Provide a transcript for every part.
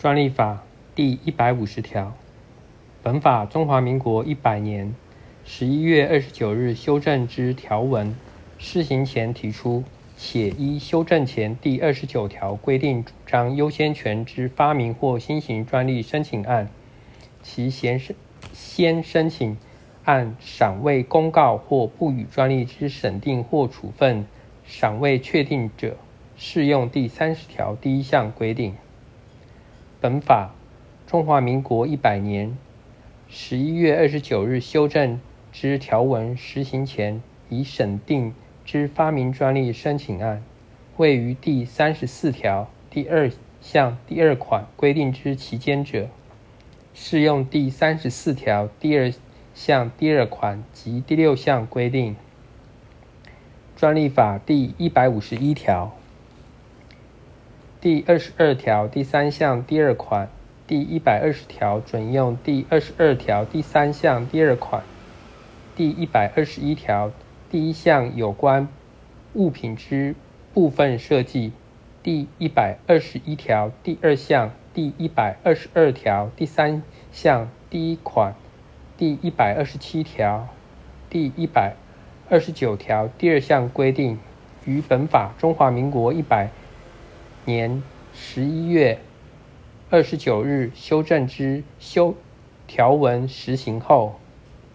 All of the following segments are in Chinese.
专利法第一百五十条，本法中华民国一百年十一月二十九日修正之条文施行前提出，且依修正前第二十九条规定主张优先权之发明或新型专利申请案，其先申先申请案尚未公告或不予专利之审定或处分尚未确定者，适用第三十条第一项规定。本法中华民国一百年十一月二十九日修正之条文施行前，已审定之发明专利申请案，位于第三十四条第二项第二款规定之期间者，适用第三十四条第二项第二款及第六项规定。专利法第一百五十一条。第二十二条第三项第二款，第一百二十条准用第二十二条第三项第二款，第一百二十一条第一项有关物品之部分设计，第一百二十一条第二项，第一百二十二条第三项第一款，第一百二十七条，第一百二十九条第二项规定，于本法中华民国一百。年十一月二十九日修正之修条文实行后，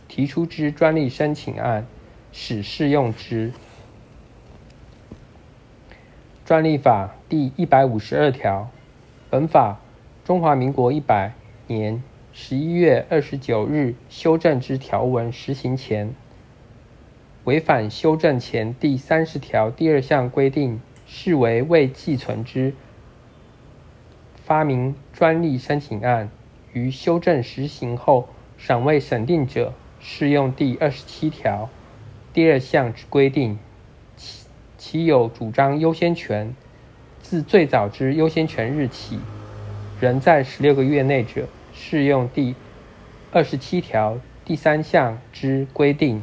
提出之专利申请案，始适用之。专利法第一百五十二条，本法中华民国一百年十一月二十九日修正之条文实行前，违反修正前第三十条第二项规定。视为未寄存之发明专利申请案，于修正实行后尚未审定者，适用第二十七条第二项之规定。其其有主张优先权，自最早之优先权日起，仍在十六个月内者，适用第二十七条第三项之规定。